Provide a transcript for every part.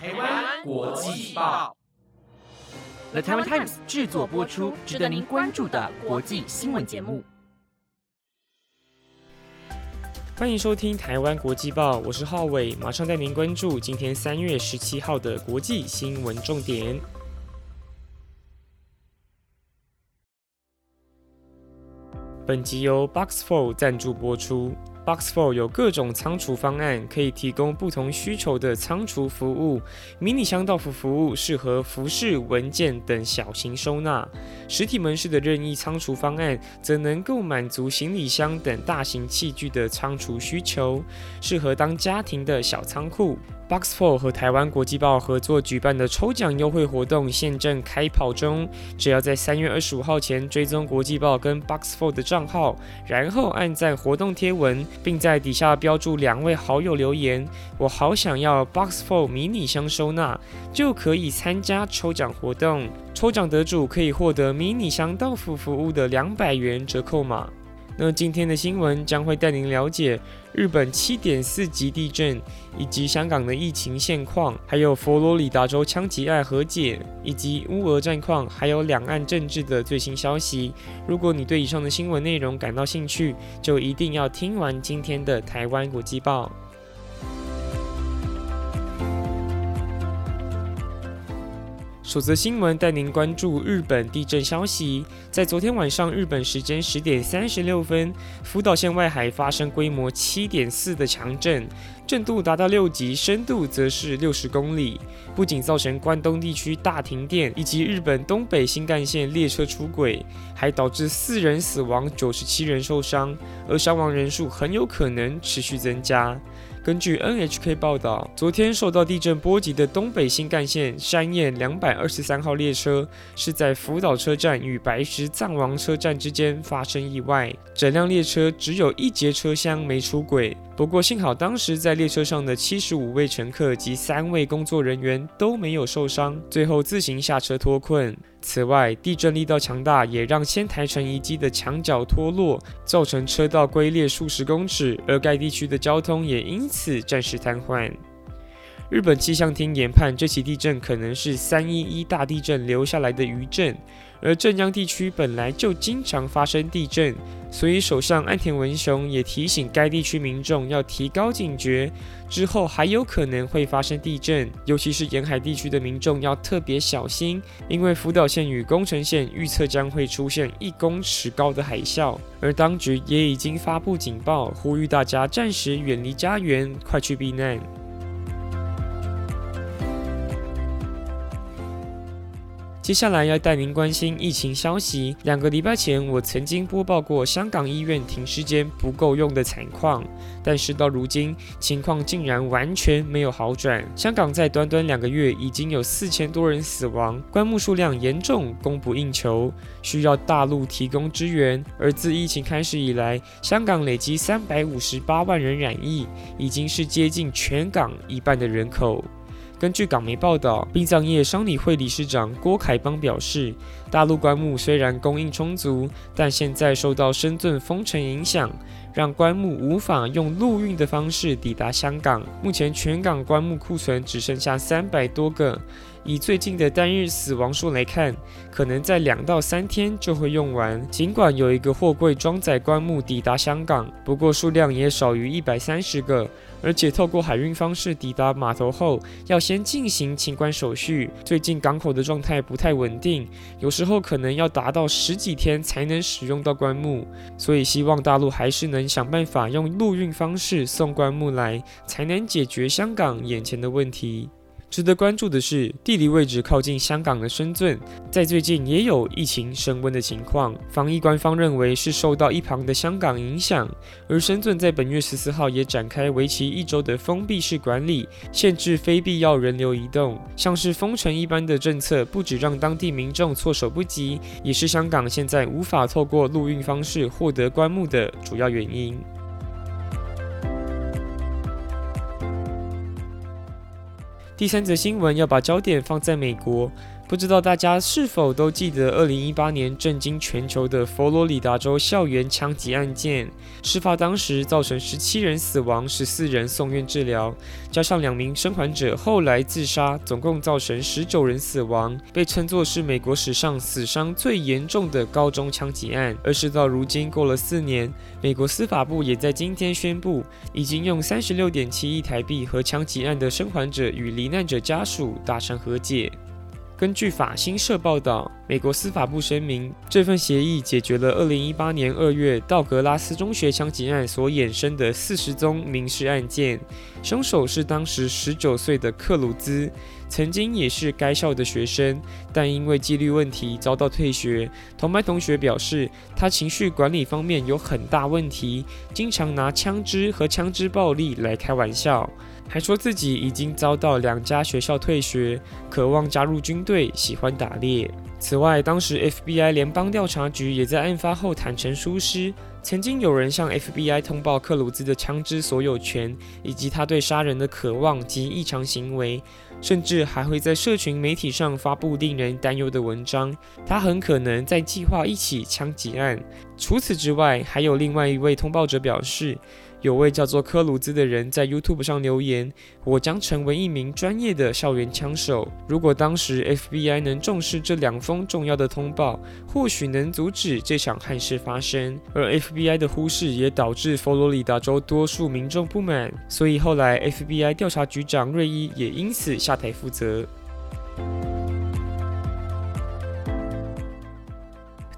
台湾国际报，The Taiwan Times 制作播出，值得您关注的国际新闻节目。欢迎收听台湾国际报，我是浩伟，马上带您关注今天三月十七号的国际新闻重点。本集由 Box Four 赞助播出。Box Four 有各种仓储方案，可以提供不同需求的仓储服务。迷你箱到付服务适合服饰、文件等小型收纳。实体门市的任意仓储方案则能够满足行李箱等大型器具的仓储需求，适合当家庭的小仓库。Box Four 和台湾国际报合作举办的抽奖优惠活动现正开跑中，只要在三月二十五号前追踪国际报跟 Box Four 的账号，然后按赞活动贴文，并在底下标注两位好友留言“我好想要 Box Four 迷你箱收纳”，就可以参加抽奖活动。抽奖得主可以获得迷你箱到付服务的两百元折扣码。那今天的新闻将会带您了解日本七点四级地震，以及香港的疫情现况，还有佛罗里达州枪击案和解，以及乌俄战况，还有两岸政治的最新消息。如果你对以上的新闻内容感到兴趣，就一定要听完今天的台湾国际报。首则新闻带您关注日本地震消息。在昨天晚上日本时间十点三十六分，福岛县外海发生规模七点四的强震，震度达到六级，深度则是六十公里，不仅造成关东地区大停电，以及日本东北新干线列车出轨，还导致四人死亡，九十七人受伤，而伤亡人数很有可能持续增加。根据 NHK 报道，昨天受到地震波及的东北新干线山彦两百二十三号列车是在福岛车站与白石藏王车站之间发生意外，整辆列车只有一节车厢没出轨。不过幸好当时在列车上的七十五位乘客及三位工作人员都没有受伤，最后自行下车脱困。此外，地震力道强大，也让仙台城遗迹的墙角脱落，造成车道龟裂数十公尺，而该地区的交通也因此暂时瘫痪。日本气象厅研判，这起地震可能是三一一大地震留下来的余震。而镇江地区本来就经常发生地震，所以首相安田文雄也提醒该地区民众要提高警觉，之后还有可能会发生地震，尤其是沿海地区的民众要特别小心，因为福岛县与宫城县预测将会出现一公尺高的海啸，而当局也已经发布警报，呼吁大家暂时远离家园，快去避难。接下来要带您关心疫情消息。两个礼拜前，我曾经播报过香港医院停尸间不够用的惨况，但是到如今，情况竟然完全没有好转。香港在短短两个月已经有四千多人死亡，棺木数量严重供不应求，需要大陆提供支援。而自疫情开始以来，香港累积三百五十八万人染疫，已经是接近全港一半的人口。根据港媒报道，殡葬业商理会理事长郭凯邦表示，大陆棺木虽然供应充足，但现在受到深圳封城影响，让棺木无法用陆运的方式抵达香港。目前全港棺木库存只剩下三百多个。以最近的单日死亡数来看，可能在两到三天就会用完。尽管有一个货柜装载棺木抵达香港，不过数量也少于一百三十个。而且透过海运方式抵达码头后，要先进行清关手续。最近港口的状态不太稳定，有时候可能要达到十几天才能使用到棺木。所以希望大陆还是能想办法用陆运方式送棺木来，才能解决香港眼前的问题。值得关注的是，地理位置靠近香港的深圳，在最近也有疫情升温的情况。防疫官方认为是受到一旁的香港影响，而深圳在本月十四号也展开为期一周的封闭式管理，限制非必要人流移动，像是封城一般的政策，不止让当地民众措手不及，也是香港现在无法透过陆运方式获得棺木的主要原因。第三则新闻要把焦点放在美国。不知道大家是否都记得二零一八年震惊全球的佛罗里达州校园枪击案件？事发当时造成十七人死亡，十四人送院治疗，加上两名生还者后来自杀，总共造成十九人死亡，被称作是美国史上死伤最严重的高中枪击案。而事到如今，过了四年，美国司法部也在今天宣布，已经用三十六点七亿台币和枪击案的生还者与罹难者家属达成和解。根据法新社报道，美国司法部声明，这份协议解决了2018年2月道格拉斯中学枪击案所衍生的40宗民事案件。凶手是当时19岁的克鲁兹，曾经也是该校的学生，但因为纪律问题遭到退学。同班同学表示，他情绪管理方面有很大问题，经常拿枪支和枪支暴力来开玩笑。还说自己已经遭到两家学校退学，渴望加入军队，喜欢打猎。此外，当时 FBI 联邦调查局也在案发后坦诚疏失，曾经有人向 FBI 通报克鲁兹的枪支所有权，以及他对杀人的渴望及异常行为，甚至还会在社群媒体上发布令人担忧的文章。他很可能在计划一起枪击案。除此之外，还有另外一位通报者表示。有位叫做科鲁兹的人在 YouTube 上留言：“我将成为一名专业的校园枪手。如果当时 FBI 能重视这两封重要的通报，或许能阻止这场憾事发生。而 FBI 的忽视也导致佛罗里达州多数民众不满，所以后来 FBI 调查局长瑞伊也因此下台负责。”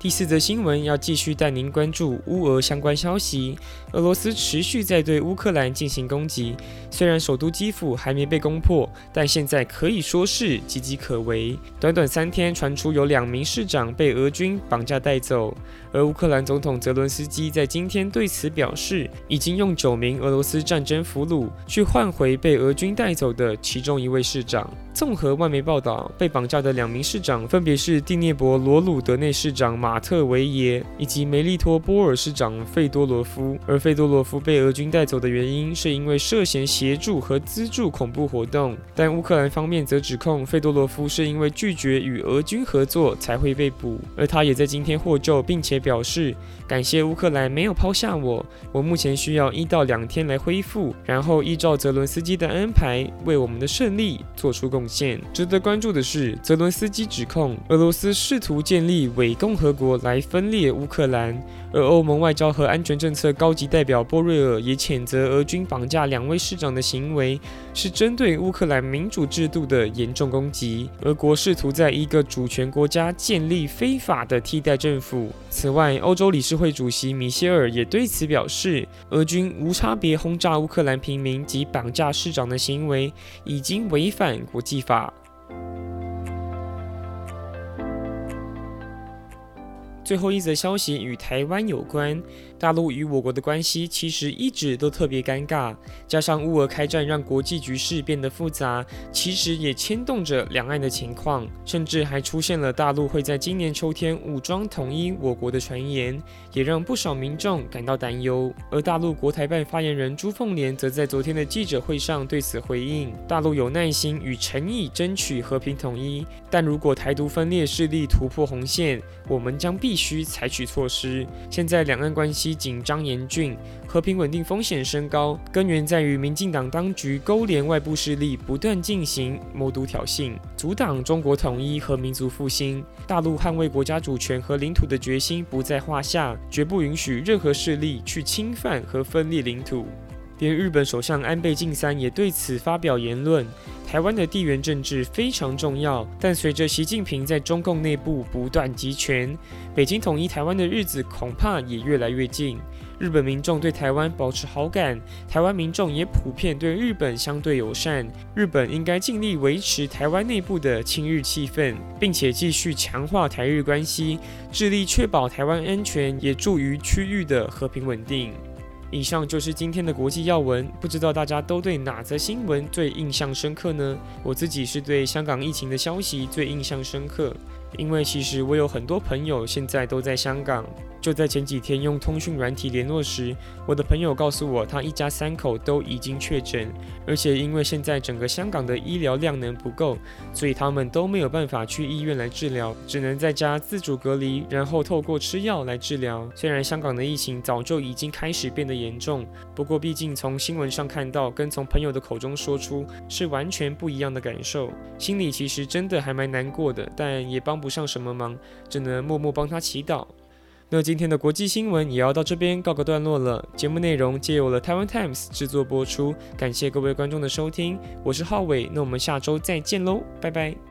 第四则新闻要继续带您关注乌俄相关消息。俄罗斯持续在对乌克兰进行攻击，虽然首都基辅还没被攻破，但现在可以说是岌岌可危。短短三天，传出有两名市长被俄军绑架带走，而乌克兰总统泽伦斯基在今天对此表示，已经用九名俄罗斯战争俘虏去换回被俄军带走的其中一位市长。综合外媒报道，被绑架的两名市长分别是蒂涅博罗鲁德内市长马马特维耶以及梅利托波尔市长费多罗夫。而费多罗夫被俄军带走的原因，是因为涉嫌协助和资助恐怖活动。但乌克兰方面则指控费多罗夫是因为拒绝与俄军合作才会被捕。而他也在今天获救，并且表示感谢乌克兰没有抛下我。我目前需要一到两天来恢复，然后依照泽伦斯基的安排，为我们的胜利做出贡。献。值得关注的是，泽伦斯基指控俄罗斯试图建立伪共和国国来分裂乌克兰，而欧盟外交和安全政策高级代表波瑞尔也谴责俄军绑架两位市长的行为是针对乌克兰民主制度的严重攻击。俄国试图在一个主权国家建立非法的替代政府。此外，欧洲理事会主席米歇尔也对此表示，俄军无差别轰炸乌克兰平民及绑架市长的行为已经违反国际。法。最后一则消息与台湾有关。大陆与我国的关系其实一直都特别尴尬，加上乌俄开战让国际局势变得复杂，其实也牵动着两岸的情况，甚至还出现了大陆会在今年秋天武装统一我国的传言，也让不少民众感到担忧。而大陆国台办发言人朱凤莲则在昨天的记者会上对此回应：大陆有耐心与诚意争取和平统一，但如果台独分裂势力突破红线，我们将必须采取措施。现在两岸关系。紧张严峻，和平稳定风险升高，根源在于民进党当局勾连外部势力，不断进行谋独挑衅，阻挡中国统一和民族复兴。大陆捍卫国家主权和领土的决心不在话下，绝不允许任何势力去侵犯和分裂领土。连日本首相安倍晋三也对此发表言论：台湾的地缘政治非常重要，但随着习近平在中共内部不断集权，北京统一台湾的日子恐怕也越来越近。日本民众对台湾保持好感，台湾民众也普遍对日本相对友善。日本应该尽力维持台湾内部的亲日气氛，并且继续强化台日关系，致力确保台湾安全，也助于区域的和平稳定。以上就是今天的国际要闻，不知道大家都对哪则新闻最印象深刻呢？我自己是对香港疫情的消息最印象深刻。因为其实我有很多朋友现在都在香港。就在前几天用通讯软体联络时，我的朋友告诉我，他一家三口都已经确诊，而且因为现在整个香港的医疗量能不够，所以他们都没有办法去医院来治疗，只能在家自主隔离，然后透过吃药来治疗。虽然香港的疫情早就已经开始变得严重，不过毕竟从新闻上看到，跟从朋友的口中说出是完全不一样的感受，心里其实真的还蛮难过的，但也帮不上什么忙，只能默默帮他祈祷。那今天的国际新闻也要到这边告个段落了。节目内容皆由了台湾 Times 制作播出，感谢各位观众的收听，我是浩伟，那我们下周再见喽，拜拜。